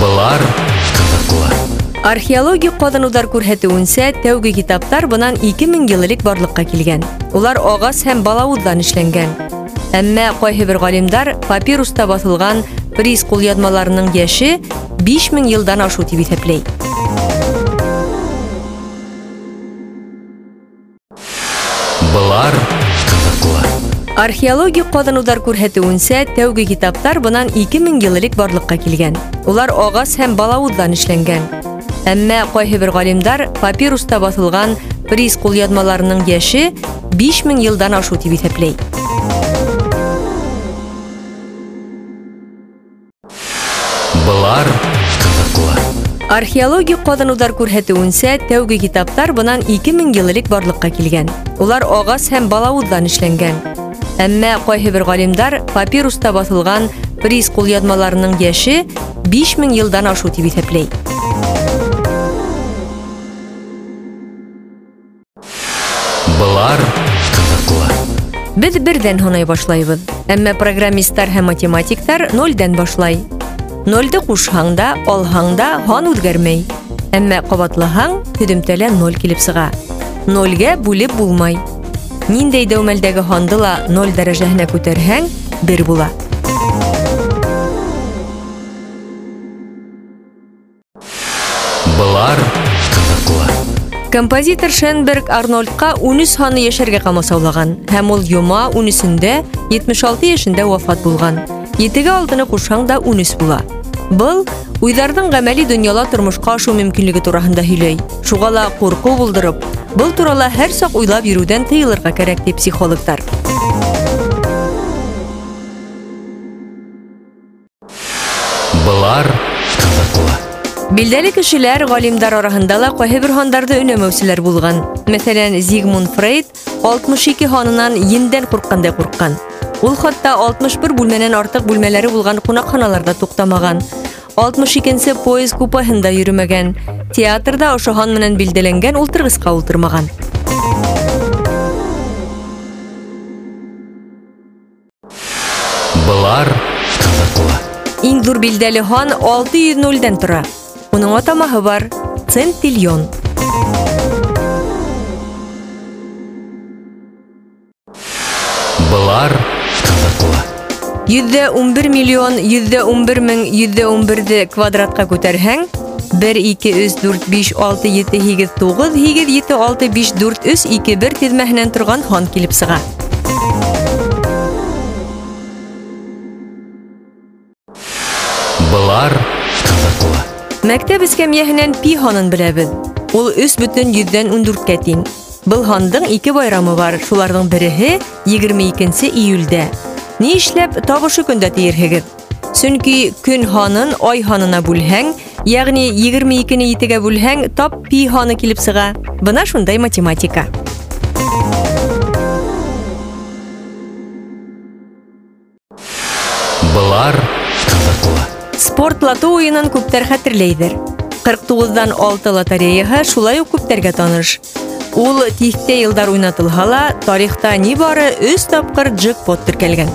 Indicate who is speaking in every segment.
Speaker 1: Былар ҡыҙыҡлы.
Speaker 2: Археологик ҡаҙаныуҙар күрһәтеүенсә, тәүге китаптар бынан 2000 йыл элек барлыҡҡа килгән. Улар ағас һәм балауыҙҙан эшләнгән. Әммә ҡайһы бер ғалимдар папируста баҫылған приз ҡулъяҙмаларының йәше 5000 йылдан ашыу тип иҫәпләй. археология кодынудар күрһәтүенсә, тәуге китаптар бұнан 2000 еллык барлыққа келген. Олар оғас һәм балавыздан эшләнгән. Әмма кайһы бер галимдар папируста басылған приз кул язмаларының 5000 елдан ашу дип исәпләй.
Speaker 1: Былар археология
Speaker 2: Археологик кодынудар күрһәтүенсә, тәүге китаптар бынан 2000 еллык барлыққа килгән. Улар агас һәм балавыздан эшләнгән. Әммә ҡайһы бер ғалимдар папируста баҫылған приз ҡулъяҙмаларының йәше 5000 йылдан ашыу тип иҫәпләй.
Speaker 1: Былар ҡыҙыҡлы.
Speaker 2: Беҙ берҙән һанай башлайбыҙ, әммә программисттар һәм математиктар нолдән башлай. Нолды ҡушһаң да, алһаң да һан үҙгәрмәй. Әммә ҡабатлаһаң, һөҙөмтәлә ноль килеп сыға. Нольгә бүлеп булмай. Ниндей дәүмәлдәге хандыла 0 дәрәжәһенә күтәрһәң, бер була.
Speaker 1: Былар қызықлы
Speaker 2: Композитор Шенберг арнольдқа 13 ханы яшәргә қамасаулаған һәм ул йома 13-ендә 76 яшендә вафат болған. Етеге алтыны кушаң да 13 була. Был уйҙарҙың ғәмәли донъяла тормошҡа ашыу мөмкинлеге тураһында һөйләй. Шуға ла ҡурҡыу булдырып, был турала һәр саҡ уйлап йөрөүҙән тыйылырға кәрәк ди психологтар.
Speaker 1: Былар ҡыҙыҡлы.
Speaker 2: Билдәле кешеләр, ғалимдар араһында ла ҡайһы бер һандарҙы өнәмәүселәр булған. Мәҫәлән, Зигмунд Фрейд 62 һанынан ендән ҡурҡҡандай ҡурҡҡан. Ул хатта 61 бүлмәнән артыҡ бүлмәләре булған ҡунаҡханаларҙа туҡтамаған. 62-нсе поезд купаһында йөрөмәгән. Театрда ошо һан менән билдәләнгән ултырғысҡа ултырмаған.
Speaker 1: Былар ҡыҙыҡлы.
Speaker 2: Иң ҙур билдәле һан 600 тора. Уның атамаһы бар — центиллион. Йөҙҙә 11 миллион, йөҙҙә 11 мең, йөҙҙә 11-ҙе квадратҡа күтәрһәң, 1, 2, 3, 4, 5, 6, 7, 8, 9, 8, 7, 6, 5, 4, 3, 2, 1 теҙмәһенән торған һан килеп сыға.
Speaker 1: Былар ҡыҙыҡлы.
Speaker 2: Мәктәп эскәмйәһенән пи һанын беләбеҙ. Ул 3 бөтөн йөҙҙән 14-кә тиң. Был һандың ике байрамы бар. Шуларҙың береһе 22 июлдә. Ни эшләп табышы көндә тиерһегеҙ? Сөнки көн һанын ай һанына бүлһәң, ягъни 22-не 7-гә бүлһәң, тап пи һаны килеп сыға. Бына шундай математика.
Speaker 1: Былар ҡыҙыҡлы.
Speaker 2: Спорт лото уйынын күптәр хәтерләйҙер. 49-дан 6 лотереяһы шулай ук күптәргә таныш. Ул тиҫтә йылдар уйнатылһа ла, тарихта ни бары 3 тапҡыр джекпот теркәлгән.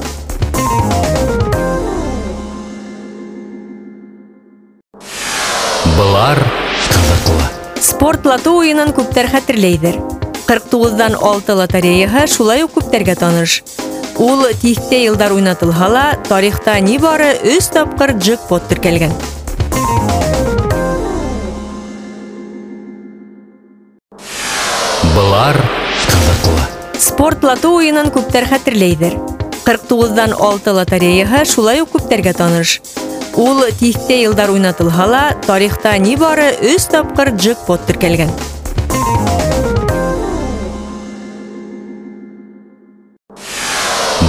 Speaker 1: Былар ҡыҙыҡлы.
Speaker 2: Спорт лото уйынын күптәр хәтерләйҙер. 49-дан 6 лотереяһы шулай ук күптәргә таныш. Ул тиҫтә йылдар уйнатылһа ла, тарихта ни бары 3 тапҡыр джекпот теркәлгән.
Speaker 1: Былар ҡыҙыҡлы.
Speaker 2: Спорт лото уйынын күптәр хәтерләйҙер. 49-дан 6 лотереяһы шулай ук күптәргә таныш. Ул тиҫтә йылдар уйнатылһа ла, тарихта ни бары 3 тапҡыр джекпот теркәлгән.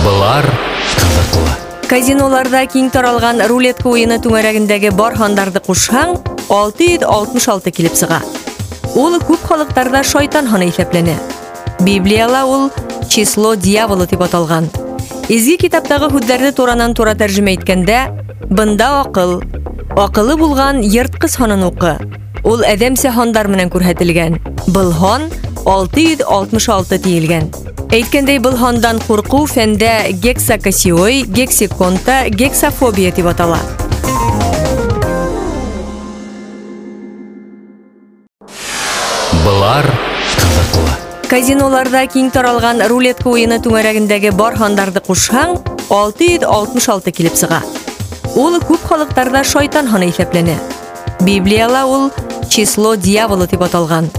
Speaker 1: Былар ҡыҙыҡлы.
Speaker 2: Казиноларда киң таралған рулетка уйыны түңәрәгендәге бар һандарҙы ҡушһаң, 666 килеп сыға. Ул күп халыҡтарҙа шайтан һаны иҫәпләнә. Библияла ул число дьявола тип аталған. Изге китаптағы һүҙҙәрҙе туранан-тура тәржемә иткәндә, бында аҡыл, аҡылы булған йыртҡыс һанын уҡы. Ул әҙәмсә һандар менән күрһәтелгән. Был һан 666 тиелгән. Әйткәндәй, был һандан ҡурҡыу фәндә гексакосиой, гексиконта, гексофобия тип атала. Казиноларда киң таралган рулетка уены түңәрәгендәге бар һандарды кушһаң, 666 килеп сыга. Ул күп халыктарда шайтан ханы исәпләнә. Библияла ул число дьявола дип аталган.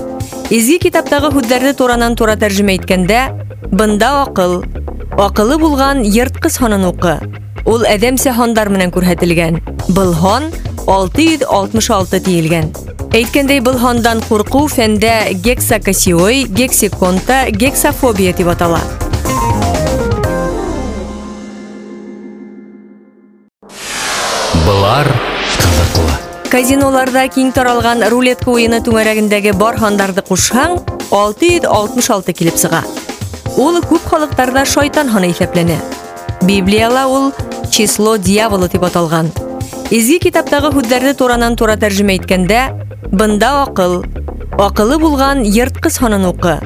Speaker 2: Изге китаптагы һүзләрне туранан тура тәрҗемә иткәндә, бында акыл, акылы булган йырткыс ханын укы. Ул әдәмсә хандар менән күрһәтелгән. Был хан 666 тиелгән. Әйткәндәй, был хандан курку фәндә гексакосиой, гексиконта, гексофобия дип атала.
Speaker 1: Былар кызыклы.
Speaker 2: Казиноларда киң таралган рулетка уены түңәрәгендәге бар һандарды кушһаң, 666 килеп сыга. Ул күп халыктарда шайтан ханы исәпләнә. Библияла ул число дьяволы деп аталған. изге китаптагы һүҙҙәрҙе туранан тура тәржемә иткәндә бында ақыл ақылы болған ертқыс һанын уҡы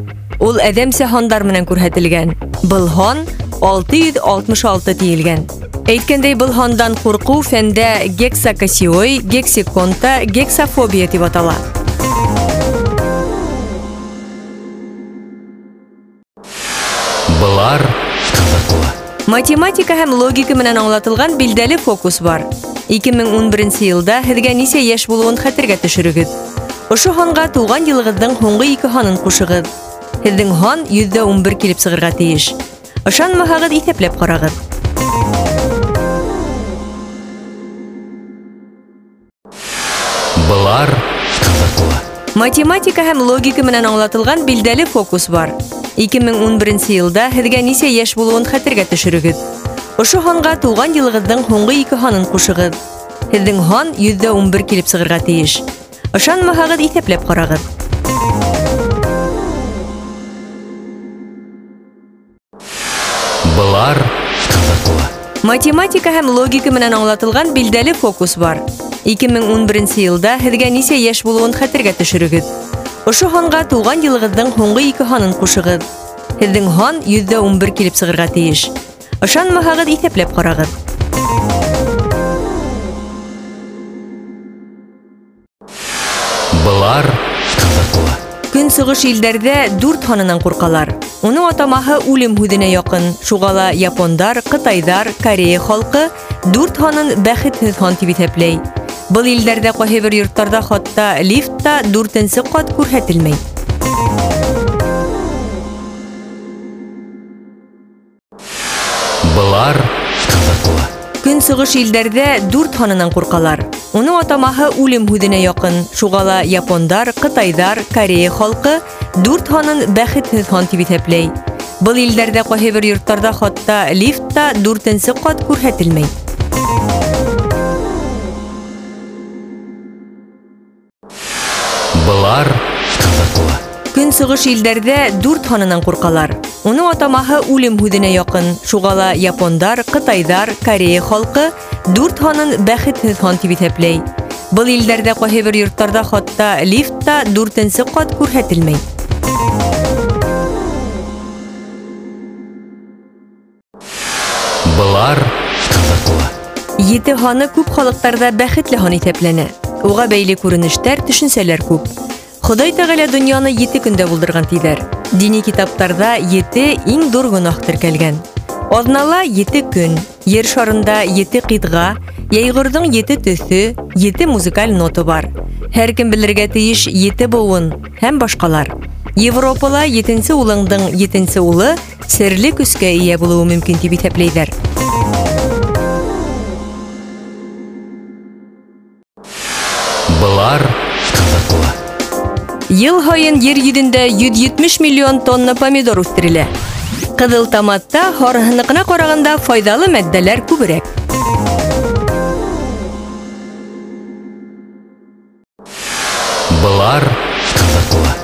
Speaker 2: ул әҙәмсә һандар менән күрһәтелгән был һан 666 тиелгән әйткәндәй был хандан қорқу фәндә гексакосиой гексиконта гексофобия деп атала. Математика һәм логика менән аңлатылган билдәле фокус бар. 2011 елда һеҙгә нисә йәш булыуын хәтергә төшөрөгөҙ. Ошо һанға тыуған йылығыҙҙың һуңғы ике һанын ҡушығыҙ. Һеҙҙең һан 111 килеп сығырға тейеш. Ышанмаһағыҙ, иҫәпләп ҡарағыҙ.
Speaker 1: Былар кызыклы.
Speaker 2: Математика һәм логика менән аңлатылган билдәле фокус бар. 2011 елда һеҙгә нисә йәш булыуын хәтергә төшөрөгөҙ. Ошо һанға тыуған йылығыҙҙың һуңғы ике һанын ҡушығыҙ. Һеҙҙең һан 111 килеп сығырға тейеш. Ышанмаһағыҙ, иҫәпләп ҡарағыҙ.
Speaker 1: Былар кызыклы.
Speaker 2: Математика һәм логика менән аңлатылган билдәле фокус бар. 2011 елда һеҙгә нисә йәш булыуын хәтергә төшөрөгөҙ. Ошо һанға тыуған йылығыҙҙың һуңғы ике һанын ҡушығыҙ. Һеҙҙең һан 111 килеп сығырға тейеш. Ышанмаһағыҙ, иҫәпләп ҡарағыҙ.
Speaker 1: Былар кызыклы.
Speaker 2: Көнсығыш илдәрҙә дүрт һанынан ҡурҡалар. Уның атамаһы үлем һүҙенә яҡын. Шуға ла япондар, ҡытайҙар, Корея халҡы дүрт һанын бәхетһеҙ һан тип иҫәпләй. Был илдәрҙә ҡайһы бер йорттарҙа хатта лифтта дүртенсе ҡат күрһәтелмәй.
Speaker 1: Былар кызыклы.
Speaker 2: Көнсығыш илдәрҙә дүрт һанынан ҡурҡалар. Уның атамаһы үлем һүҙенә яҡын. Шуға ла япондар, ҡытайҙар, Корея халҡы дүрт һанын бәхетһеҙ һан тип иҫәпләй. Был илдәрҙә ҡайһы бер йорттарҙа хатта лифтта дүртенсе ҡат күрһәтелмәй.
Speaker 1: Былар кызыклы.
Speaker 2: Көнсығыш илдәрҙә дүрт һанынан ҡурҡалар. Уның атамаһы үлем һүҙенә яҡын. Шуға ла япондар, ҡытайҙар, Корея халҡы дүрт һанын бәхетһеҙ һан тип иҫәпләй. Был илдәрҙә ҡайһы бер йорттарҙа хатта лифтта дүртенсе ҡат күрһәтелмәй.
Speaker 1: Былар кызыклы.
Speaker 2: Ете һаны күп халыҡтарҙа бәхетле һан иҫәпләнә. Уға бәйле күренештәр, төшөнсәләр күп. Ходай Тәғәлә донъяны ете көндә булдырған тиҙәр. Дини китаптарҙа ете иң ҙур гонаһ теркәлгән. Аҙнала ете көн, ер шарында ете ҡиҙға, йәйғорҙоң ете төҫө, ете музыкаль нота бар. Һәр кем белергә тейеш ете быуын һәм башҡалар. Европала етенсе улыңдың етенсе улы серле көскә ия булыуы мөмкин тип иҫәпләйҙәр. Йыл һайын ер йөҙөндә 170 миллион тонна помидор үҫтерелә. Ҡыҙыл томатта һарыһыныҡына ҡарағанда файҙалы мәҙҙәләр күберәк.
Speaker 1: Былар кызыклы.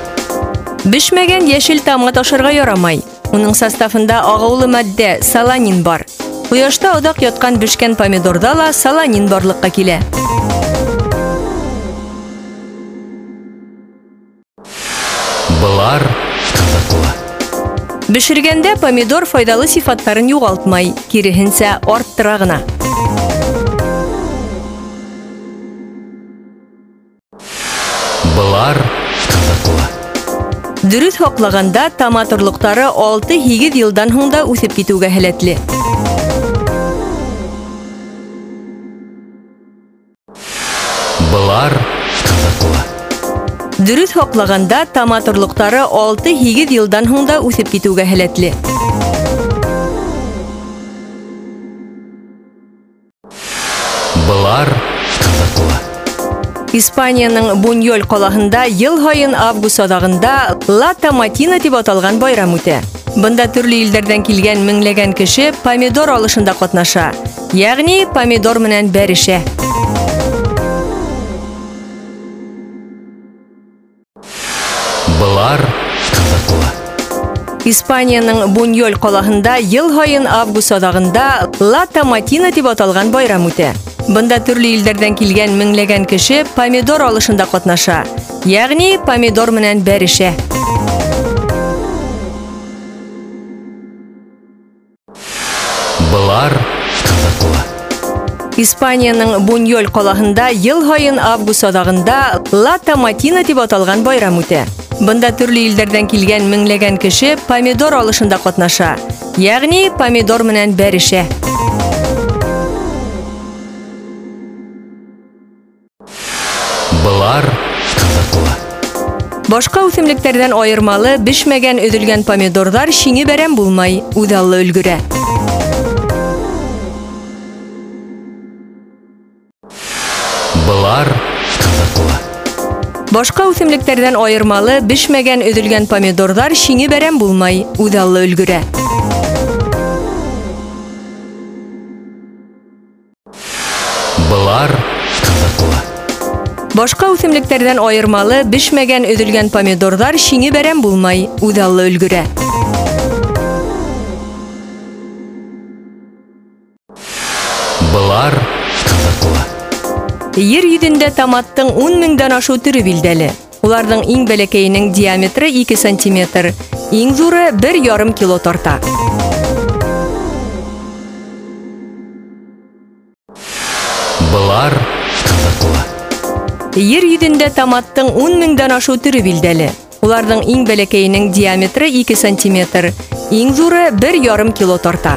Speaker 2: Бешмәгән йәшел томат ашарға ярамай. Уның составында ағыулы матдә саланин бар. Ҡояшта оҙаҡ ятҡан бешкән помидорҙа ла саланин барлыҡҡа килә.
Speaker 1: былар кызыклы
Speaker 2: Бүшіргенде помидор файдалы сифаттарын югалтмай киресинче арттыра гына
Speaker 1: былар кызыклы
Speaker 2: Дүріс хоклаганда таматырлықтары 6-8 елдан һуң өсіп кетуге китүүгө һәләтле
Speaker 1: былар
Speaker 2: Дөрөҫ һаҡлағанда томат орлоҡтары 6-8 йылдан һуң да үҫеп китеүгә һәләтле.
Speaker 1: Былар ҡыҙыҡлы.
Speaker 2: Испанияның Буньоль ҡалаһында йыл һайын август аҙағында Ла Томатина тип аталған байрам үтә. Бында төрлө илдәрҙән килгән меңләгән кеше помидор алышында ҡатнаша. Йәғни помидор менән бәрешә.
Speaker 1: Былар кызыклы.
Speaker 2: Испанияның Буньоль қалағында ел сайын август адағында Лата Матина деп аталған байрам өтә. Бұнда түрлі елдерден келген меңлеген кеше помидор алышында қатнаша. Яғни помидор менен бәріші.
Speaker 1: Бұлар кызыклы.
Speaker 2: Испанияның Буньоль қалағында ел сайын август адағында Лата Матина деп аталған байрам өтә. Бында төрлө илдәрҙән килгән меңләгән кеше помидор алышында ҡатнаша. Йәғни помидор менән бәрешә.
Speaker 1: Былар ҡыҙыҡлы.
Speaker 2: Башҡа үҫемлектәрҙән айырмалы бешмәгән өҙөлгән помидорҙар шиңе бәрәм булмай, үҙаллы өлгөрә. Башҡа үҫемлектәрҙән айырмалы бешмәгән өҙөлгән помидорҙар шиңе бәрәм булмай, үҙаллы өлгөрә.
Speaker 1: Былар ҡыҙыҡлы.
Speaker 2: Башҡа үҫемлектәрҙән айырмалы бешмәгән өҙөлгән помидорҙар шиңе бәрәм булмай, үҙаллы өлгөрә. Ер үйдінде томаттың 10 мыңдан ашу түрі билдәлі. Олардың ең бәләкәйінің диаметрі 2 сантиметр, ең журы 1,5 кило торта.
Speaker 1: Бұлар қызықлы.
Speaker 2: Ер үйдінде томаттың 10 мыңдан ашу түрі билдәлі. Олардың ең бәләкәйінің диаметрі 2 сантиметр, ең журы 1,5 кило торта.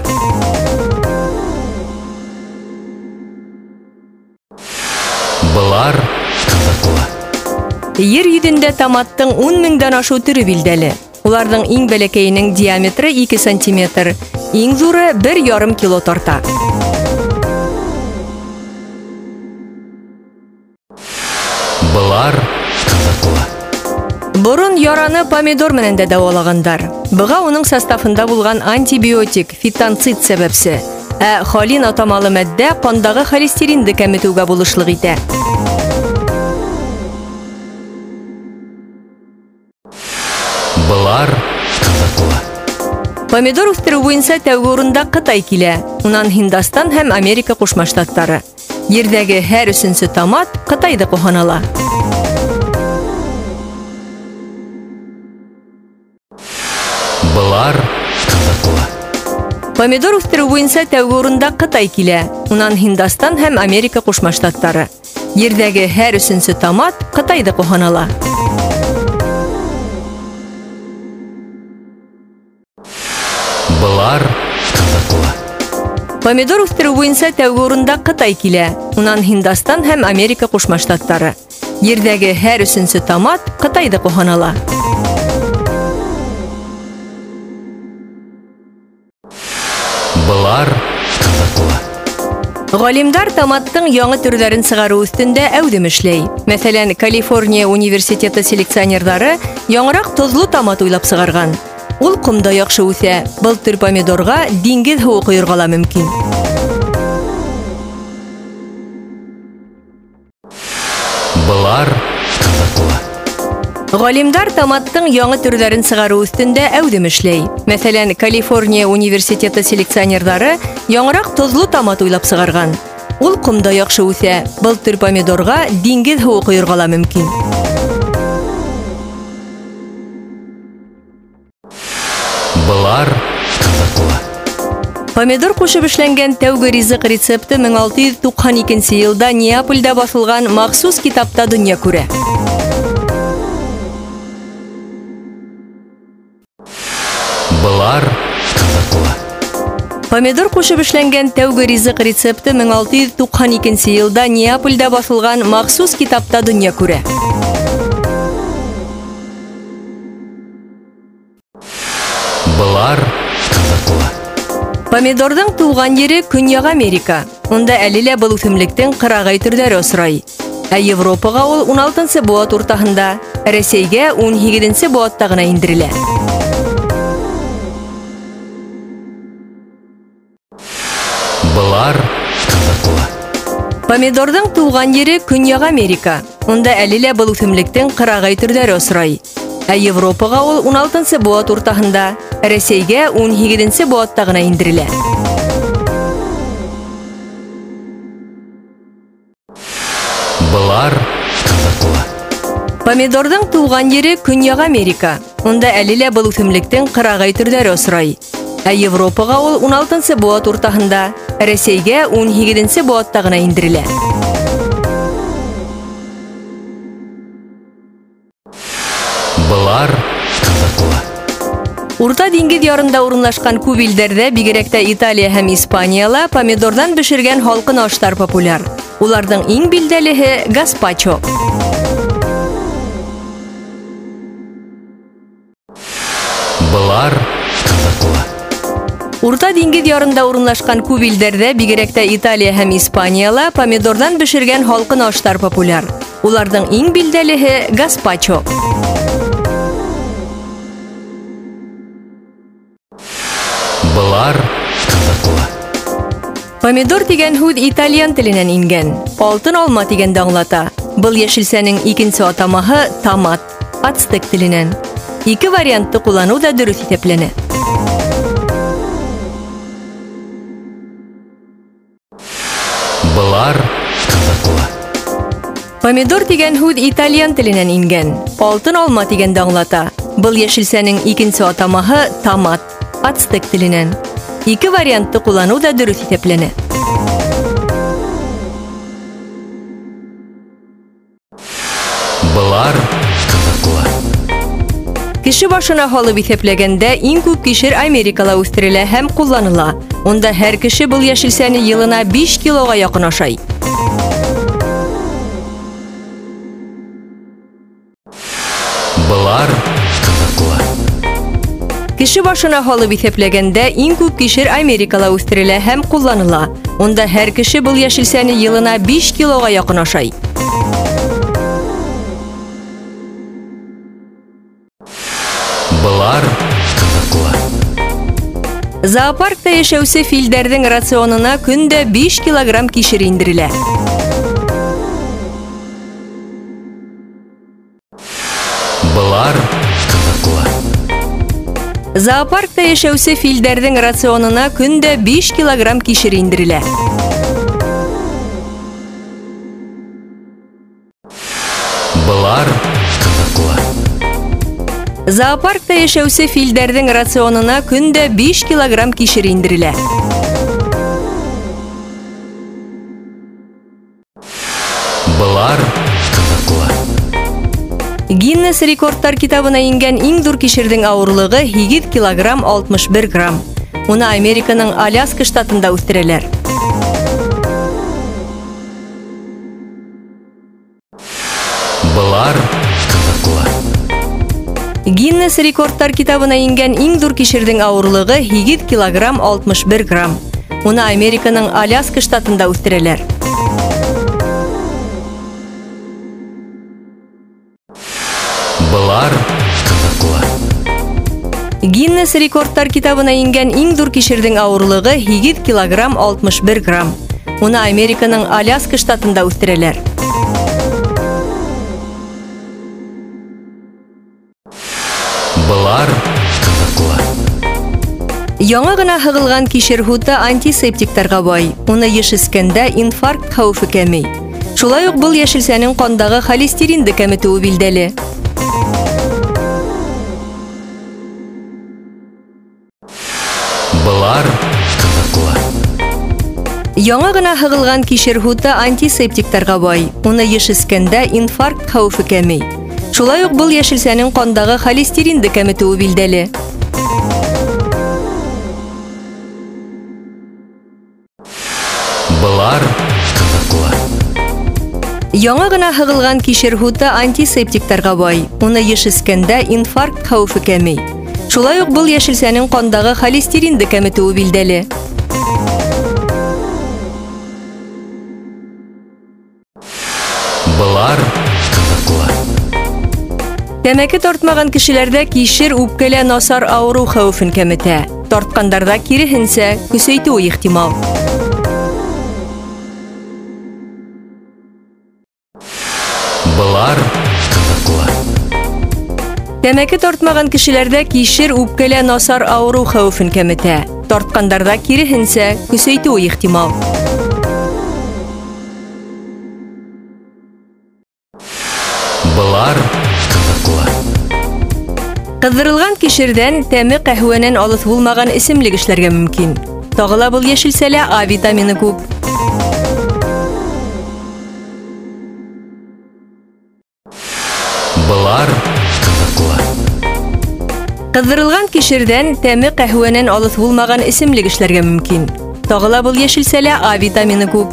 Speaker 1: былар кызыклы
Speaker 2: Ер үйдінде таматтың 10 миңден ашу түрі билдәле. Олардың ең бәлекейінің диаметры 2 сантиметр, ең зуры 1,5 кило торта.
Speaker 1: Былар кызыклы.
Speaker 2: Бұрын яраны помидор менен дә Бұға оның составында болған антибиотик, фитонцид себепсі Ә холин атамалы матдә ҡандағы холестеринды кәметеүгә булышлыҡ итә.
Speaker 1: Былар ҡыҙыҡлы.
Speaker 2: Помидор үҫтереү буйынса тәүге урында Ҡытай килә, унан Һиндостан һәм Америка Ҡушма Штаттары. Ерҙәге һәр өсөнсө томат Ҡытайҙыҡы һанала.
Speaker 1: Былар ҡыҙыҡлы.
Speaker 2: Помидор үҫтереү буйынса тәүге урында Ҡытай килә, унан Һиндостан һәм Америка Ҡушма Штаттары. Ерҙәге һәр өсөнсө томат Ҡытайҙыҡы һанала.
Speaker 1: Былар ҡыҙыҡлы.
Speaker 2: Помидор үҫтереү буйынса тәүге урында Ҡытай килә, унан Һиндостан һәм Америка Ҡушма Штаттары. Ерҙәге һәр өсөнсө томат Ҡытайҙыҡы һанала.
Speaker 1: Былар ҡыҙыҡлы.
Speaker 2: Ғалимдар томаттың яңы төрҙәрен сығарыу өҫтөндә әүҙем эшләй. Мәҫәлән, Калифорния университеты селекционерҙары яңыраҡ тоҙло томат уйлап сығарған. Ул ҡомда яҡшы үҫә. Был төр помидорға диңгеҙ һыуы ҡойорға ла мөмкин.
Speaker 1: Былар ҡыҙыҡлы.
Speaker 2: Ғалимдар томаттың яңы төрҙәрен сығарыу өҫтөндә әүҙем эшләй. Мәҫәлән, Калифорния университеты селекционерҙары яңыраҡ тоҙло томат уйлап сығарған. Ул ҡомда яҡшы үҫә. Был төр помидорға диңгеҙ һыуы ҡойорға ла мөмкин.
Speaker 1: Былар ҡыҙыҡлы.
Speaker 2: Помидор ҡушып эшләнгән тәүге ризыҡ рецепты 1692 йылда Неапольдә баҫылған махсус китапта донъя күрә.
Speaker 1: былар кызыклы
Speaker 2: помидор кошуп ишләнгән тәүге ризык рецепты 1692 елда неаполда басылған мақсус китапта дөнья Бұлар
Speaker 1: былар кызыклы
Speaker 2: Помидордың туған ері Күньяқ Америка. Онда әлілі бұл үсімліктің қырағай түрлері осырай. Ә Европаға ол 16-сы буат ортағында, Ресейге 18-сы
Speaker 1: буаттағына индірілі.
Speaker 2: помидордың туған ері Күньяға америка. Онда әлілә бұл өтімліктің қырағай түрлері осырай. Ә европаға ол 16-сі буат ұртағында, Әресейге 18-нсе буатта ендірілі. индерелә помидордың туған ері Күньяға америка. Онда әлілә бұл өтімліктің қырағай түрләре осырай. Ә Европаға ул 16-нсы быуат уртаһында, Рәсәйгә 18-нсе быуатта ғына индерелә.
Speaker 1: Былар.
Speaker 2: Урта диңгеҙ ярында урынлашҡан күп илдәрҙә, бигерәк тә Италия һәм Испанияла помидорҙан бешергән һалҡын аштар популяр. Уларҙың иң билдәлеһе гаспачо. Урта диңгеҙ ярында урынлашҡан күп илдәрҙә, бигерәк тә Италия һәм Испанияла помидорҙан бешергән һалҡын аштар популяр. Уларҙың иң билдәлеһе гаспачо.
Speaker 1: Былар ҡыҙыҡлы.
Speaker 2: Помидор тигән һүҙ итальян теленән ингән. Алтын алма тигәнде аңлата. Был йәшелсәнең икенсе атамаһы томат, ацтек теленән. Ике вариантты ҡулланыу да дөрөҫ иҫәпләнә.
Speaker 1: Былар ҡыҙыҡлы.
Speaker 2: Помидор тигән һүҙ итальян теленән ингән. Алтын алма тигәнде аңлата. Был йәшелсәнең икенсе атамаһы томат, ацтек теленән. Ике вариантты ҡулланыу да дөрөҫ иҫәпләнә.
Speaker 1: Былар ҡыҙыҡлы.
Speaker 2: Кеше башына һалып иҫәпләгәндә иң күп кишер Америкала үҫтерелә һәм ҡулланыла. Унда һәр кеше был йәшелсәне йылына 5 килоға яҡын ашай.
Speaker 1: Былар ҡыҙыҡлы.
Speaker 2: Кеше башына һалып иҫәпләгәндә иң күп кишер Америкала үҫтерелә һәм ҡулланыла. Унда һәр кеше был йәшелсәне йылына 5 килоға яҡын ашай. Зоопаркта йәшәүсе филдәрҙең рационына көндә 5 килограмм кишер индерелә.
Speaker 1: Былар ҡыҙыҡлы.
Speaker 2: Зоопаркта филдәрҙең рационына көндә 5 килограмм кишер индерелә.
Speaker 1: Былар.
Speaker 2: Зоопаркта йәшәүсе филдәрҙең рационына көндә 5 килограмм кишер индерелә.
Speaker 1: Былар ҡыҙыҡлы.
Speaker 2: Гиннес рекордтар китабына ингән иң ҙур кишерҙең ауырлығы 8 килограмм 61 грамм. Уны Американың Аляска штатында үҫтерәләр. Гиннес рекордтар китабына ингән иң ҙур кишерҙең ауырлығы 8 килограмм 61 грамм. Уны Американың Аляска штатында үҫтерәләр.
Speaker 1: Былар ҡыҙыҡлы.
Speaker 2: Гиннес рекордтар китабына ингән иң ҙур кишерҙең ауырлығы 8 килограмм 61 грамм. Уны Американың Аляска штатында үҫтерәләр. Яңы ғына һығылған кишер һуты антисептиктарға бай. Уны эскәндә инфаркт хәүефе кәмей. Шулай уҡ был йәшелсәнең ҡандағы холестеринды кәметеүе билдәле.
Speaker 1: Былар ҡыҙыҡлы.
Speaker 2: Яңы ғына һығылған кишер һуты антисептиктарға бай. Уны эскәндә инфаркт хәүефе кәмей. Шулай уҡ был йәшелсәнең ҡандағы холестеринды кәметеүе билдәле. Яңа гына һығылған кишер һуты антисептиктарға бай. Уны еш эскәндә инфаркт хәүефе кәмей. Шулай ук был яшелсәнең кандагы холестеринды кәметеүе билдәле.
Speaker 1: Былар кызыклы.
Speaker 2: Тәмәке тартмаган кешеләрдә кишер үпкәлә насар ауыру хәүефен кәметә. Тарткандарда киреһенсә көсәйтүе ихтимал. Тәмәке тартмаган кешеләрдә кишер үпкәлә насар ауыру хәүефен кәметә. Тарткандарда киреһенсә көсәйтүе ихтимал.
Speaker 1: Былар кызыклы.
Speaker 2: Кыздырылган кишердән тәме кәһвәнән алыҫ булмаган исемлек эшләргә мөмкин. Тагы ла был яшелсәлә А витамины күп. Кыздырылган кишердән тәме кәһвәнән алыҫ булмаган исемлек эшләргә мөмкин. Тагы ла был яшелсәлә А витамины күп.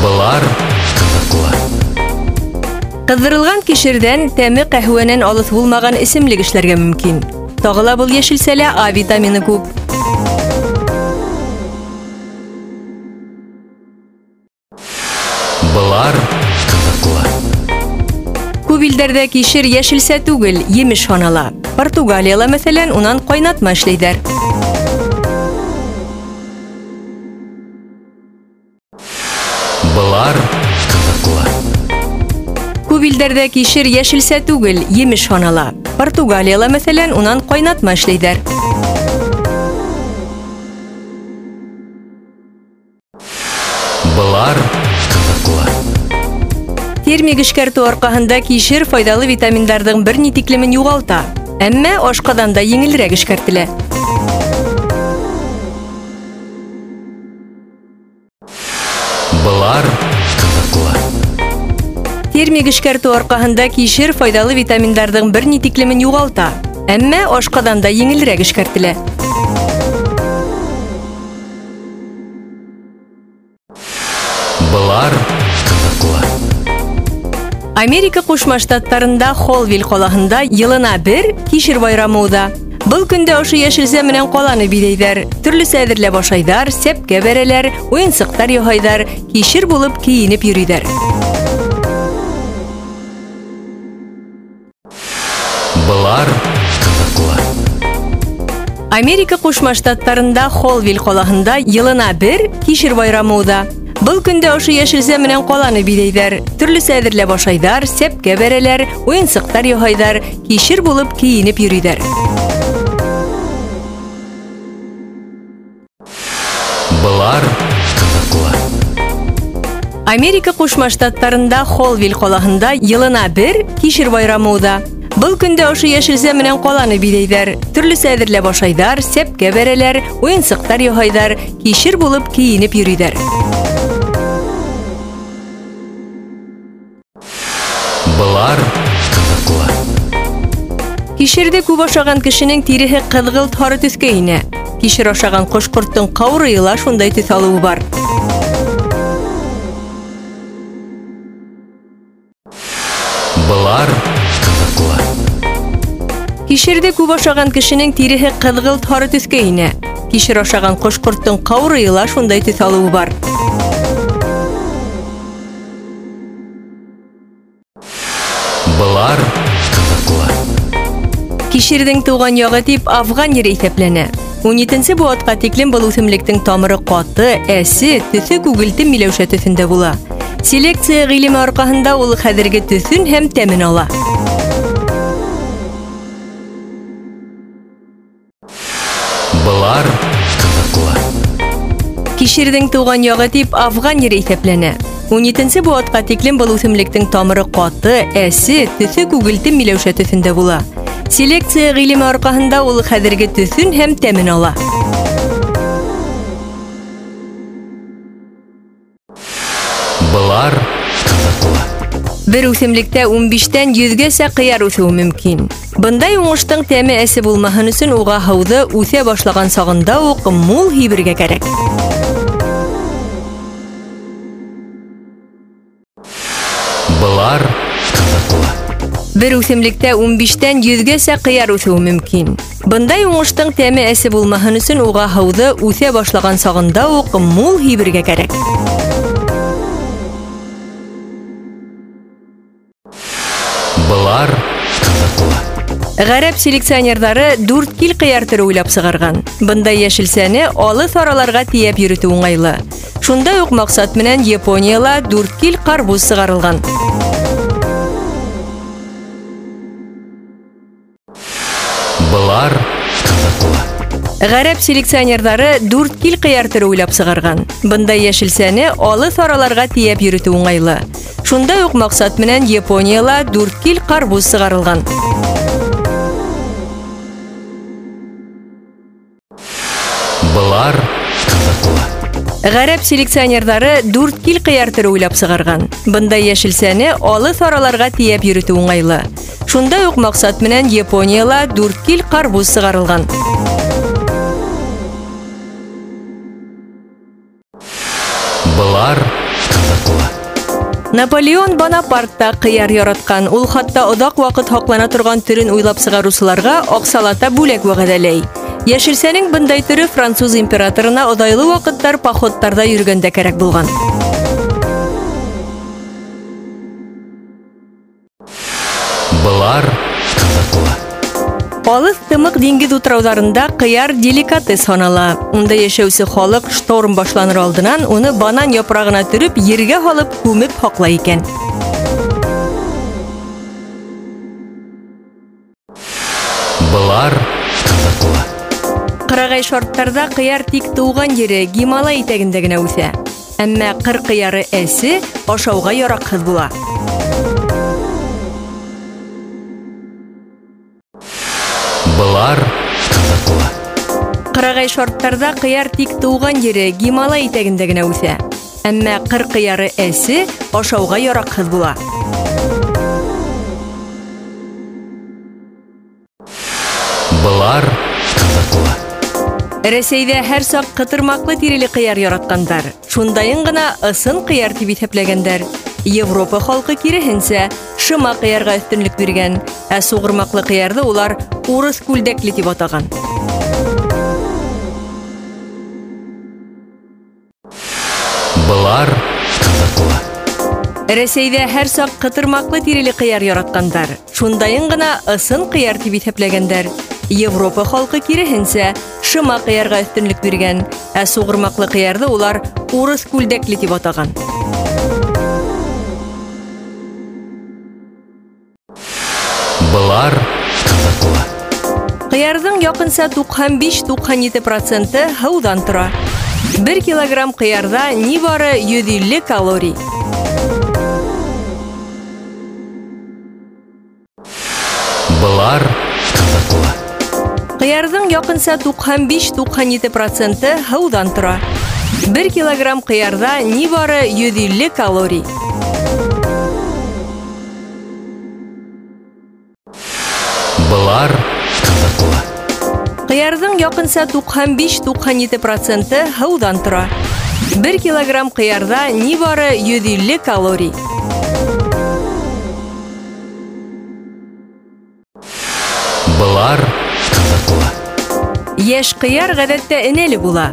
Speaker 1: Былар кызыклы.
Speaker 2: Кыздырылган кишердән тәме кәһвәнән алыҫ булмаган исемлек эшләргә мөмкин. Тагы ла был яшелсәлә А витамины күп. Күп илдәрдә кишер яшелсә түгел, емеш һанала. Португалияла мәсәлән, унан кайнатма эшләйҙәр.
Speaker 1: Былар кызыклы.
Speaker 2: Күп илдәрдә кишер яшелсә түгел, емеш һанала. Португалияла мәсәлән, унан кайнатма эшләйҙәр. Термик эшкәртү арҡаһында кишер файдалы витаминдарҙың бер ни тиклемен юғалта. Әммә ашҡаҙан да еңелерәк эшкәртелә.
Speaker 1: Былар кызыклы.
Speaker 2: Термик эшкәртү арҡаһында кишер файдалы витаминдарҙың бер ни тиклемен юғалта. Әммә ашҡаҙан да еңелерәк эшкәртелә. америка кошмо штаттарында холвилл қолағында жылына бір кишир байрамы ууда бұл күнде ушу яшилсе менен калааны Түрлі түрлүсү әзірлеп ашайдар сепке берелер уюнсуктар жасайдар кишир болып кийинип жүрүйдер
Speaker 1: былар
Speaker 2: америка кошмо штаттарында холвилл қолағында жылына бір кишир байрамуда Был көндә ошо йәшелсә менән ҡаланы биҙәйҙәр. Төрлөсә әҙерләп ашайҙар, сәпкә бәрәләр, уйынсыҡтар яһайҙар, кишер булып кейенеп йөрөйҙәр.
Speaker 1: Былар кызыклы.
Speaker 2: Америка Ҡушма Штаттарында Холвилл ҡалаһында йылына бер кишер байрамы уҙа. Был көндә ошо йәшелсә менән ҡаланы биҙәйҙәр. Төрлөсә әҙерләп ашайҙар, сәпкә бәрәләр, уйынсыҡтар яһайҙар, кишер булып кейенеп йөрөйҙәр. Кишерде күп ашаған кешенең тиреһе ҡыҙғылт һары төҫкә инә. Кишер ашаған ҡош-ҡорттоң ҡаурыйы ла шундай төҫ алыуы бар.
Speaker 1: Былар кызыклы.
Speaker 2: Кишерде күп ашаған кешенең тиреһе ҡыҙғылт һары төҫкә инә. Кишер ашаған ҡош-ҡорттоң ҡаурыйы ла шундай төҫ алыуы бар.
Speaker 1: Былар кызыклы.
Speaker 2: Кишерҙең тыуған яғы тип афған ере иҫәпләнә. 17-нсе быуатҡа тиклем был үҫемлектең тамыры ҡаты, әсе, төҫө күгелтем миләүшә төҫөндә була. Селекция ғилеме арҡаһында ул хәҙерге төҫөн һәм тәмен ала.
Speaker 1: Былар кызыклы.
Speaker 2: Кишерҙең тыуған яғы тип афған ере иҫәпләнә. 17-нсе быуатҡа тиклем был үҫемлектең тамыры ҡаты, әсе, төҫө күгелтем миләүшә төҫөндә була. Селекция ғилеме арҡаһында ул хәҙерге төҫөн һәм тәмен ала.
Speaker 1: Былар кызыклы.
Speaker 2: Бер үҫемлектә 15-тән 100гәсә ҡыяр үҫеүе мөмкин. Бындай уңыштың тәме әсе булмаһын өсөн уға һыуҙы үҫә башлаған сағында уҡ мул һибергә кәрәк.
Speaker 1: Былар ҡыҙыҡлы.
Speaker 2: Бер үҫемлектә 15-тән 100гәсә ҡыяр үҫеү мөмкин. Бындай уңыштың тәме әсе булмаһын өсөн уға һыуҙы үҫә башлаған сағында уҡ мул һибергә кәрәк.
Speaker 1: Былар ҡыҙыҡлы.
Speaker 2: Ғәрәп селекционерҙары дүрт кил ҡыяр төрө уйлап сығарған. Бындай йәшелсәне алыҫ араларға тейәп йөрөтөү уңайлы. Шундай уҡ маҡсат менән Японияла дүрт кил ҡарбуз сығарылған. Ғәрәп селекционерҙары дүрт кил ҡыяр төрө уйлап сығарған. Бындай йәшелсәне алыҫ араларға тейәп йөрөтөү уңайлы. Шундай уҡ маҡсат менән Японияла дүрт кил ҡарбуз сығарылған.
Speaker 1: Былар ҡыҙыҡлы.
Speaker 2: Ғәрәп селекционерҙары дүрт кил ҡыяр төрө уйлап сығарған. Бындай йәшелсәне алыҫ араларға тейәп йөрөтөү уңайлы. Шундай уҡ маҡсат менән Японияла дүрт кил ҡарбуз сығарылған. Наполеон Бонапартта қияр-яратқан, Ул хатта уақыт вакыт тұрған түрін ойлапсыға уйлап сыгарусыларга оқсалата бүлек вәгъдәләй. Ешірсенің бұндай түрі француз императорына одайлы уақыттар походтарда йөргәндә керек
Speaker 1: болған. Бұлар
Speaker 2: Алыҫ тымыҡ диңгеҙ утрауҙарында ҡыяр деликатес һанала. Унда йәшәүсе халыҡ шторм башланыр алдынан уны банан япрағына төрөп, ергә һалып күмеп һаҡлай икән.
Speaker 1: Былар ҡыҙыҡлы.
Speaker 2: Ҡырағай шарттарҙа ҡыяр тик тыуған ере Гималай итәгендә генә үҫә. Әммә ҡыр ҡыяры әсе ашауға яраҡһыҙ була.
Speaker 1: Былар ҡыҙыҡлы.
Speaker 2: Ҡырағай шарттарҙа ҡыяр тик тыуған ере Гималай итәгендә генә үҫә. Әммә ҡыр ҡыяры әсе ашауға яраҡһыҙ була.
Speaker 1: Былар ҡыҙыҡлы.
Speaker 2: Рәсәйҙә һәр саҡ ҡытырмаҡлы тиреле ҡыяр яратҡандар. Шундайын ғына ысын ҡыяр тип иҫәпләгәндәр. Европа халҡы киреһенсә шыма ҡыярға өҫтөнлөк биргән, ә суғырмаҡлы ҡыярҙы улар урыҫ күлдәкле тип атаған.
Speaker 1: Былар ҡыҙыҡлы.
Speaker 2: Рәсәйҙә һәр саҡ ҡытырмаҡлы тиреле ҡыяр яратҡандар. Шундайын ғына ысын ҡыяр тип иҫәпләгәндәр. Европа халҡы киреһенсә шыма ҡыярға өҫтөнлөк биргән, ә суғырмаҡлы ҡыярҙы улар урыҫ күлдәкле тип атаған.
Speaker 1: Былар ҡыҙыҡлы.
Speaker 2: Ҡыярҙың яҡынса 95-97 проценты һыуҙан тора. 1 килограмм ҡыярҙа ни бары 150 калорий.
Speaker 1: Былар ҡыҙыҡлы.
Speaker 2: Ҡыярҙың яҡынса 95-97 проценты һыуҙан тора. 1 килограмм ҡыярҙа ни бары 150 калорий.
Speaker 1: Былар ҡыҙыҡлы.
Speaker 2: Ҡыярҙың яҡынса 95-97 проценты һыуҙан тора. 1 килограмм ҡыярҙа ни бары 150 калорий.
Speaker 1: Былар ҡыҙыҡлы.
Speaker 2: Йәш ҡыяр ғәҙәттә энәле була.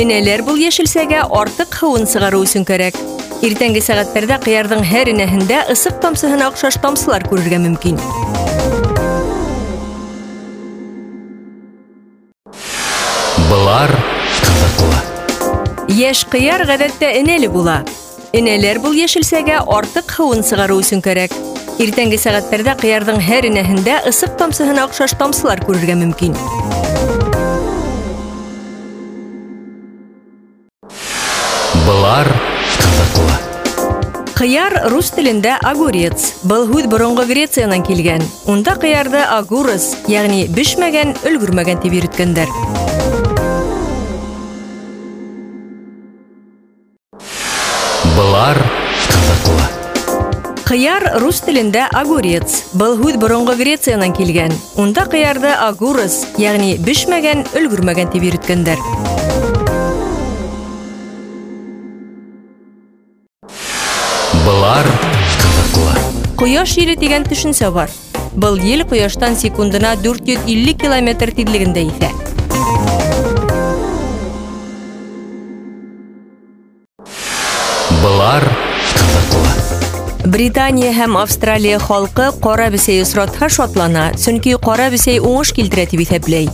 Speaker 2: Энәләр был йәшелсәгә артыҡ һыуын сығарыу өсөн кәрәк. Иртәнге сәғәттәрҙә ҡыярҙың һәр энәһендә ысыҡ тамсыһына оҡшаш тамсылар күрергә мөмкин.
Speaker 1: Былар ҡыҙыҡлы.
Speaker 2: Йәш ҡыяр ғәҙәттә энәле була. Энәләр был йәшелсәгә артыҡ һыуын сығарыу өсөн кәрәк. Иртәнге сәғәттәрҙә ҡыярҙың һәр энәһендә ысыҡ тамсыһына оҡшаш тамсылар күрергә мөмкин.
Speaker 1: Былар ҡыҙыҡлы.
Speaker 2: Ҡыяр рус телендә огурец. Был һүҙ боронғо Грециянан килгән. Унда ҡыярҙы агурос, йәғни бешмәгән, өлгөрмәгән тип йөрөткәндәр.
Speaker 1: Былар ҡыҙыҡлы.
Speaker 2: Қыяр рус телендә огурец. Был һүҙ боронғо Грециянан килгән. Унда қыярды агурус, ягъни бешмәгән, өлгөрмәгән дип йөрөткәндәр.
Speaker 1: Былар ҡыҙыҡлы.
Speaker 2: Ҡояш еле дигән төшөнсә бар. Был ел ҡояштан секундына 450 километр тиҙлегендә иҫә. Британия һәм Австралия халҡы ҡара бесәй осратһа шатлана, сөнки ҡара бесәй уңыш килтерә дип иҫәпләй.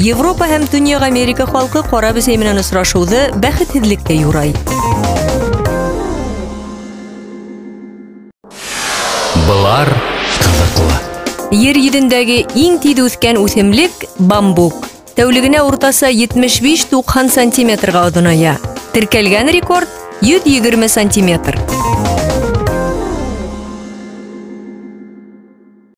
Speaker 2: Европа һәм Төньяҡ Америка халҡы ҡара бесәй менән осрашыуҙы бәхетһеҙлеккә юрай.
Speaker 1: Былар ҡыҙыҡлы.
Speaker 2: Ер йөҙөндәге иң тиҙ үҫкән үҫемлек бамбук. Тәүлегенә уртаса 75-90 сантиметрға оҙоная. Теркәлгән рекорд 120 сантиметр.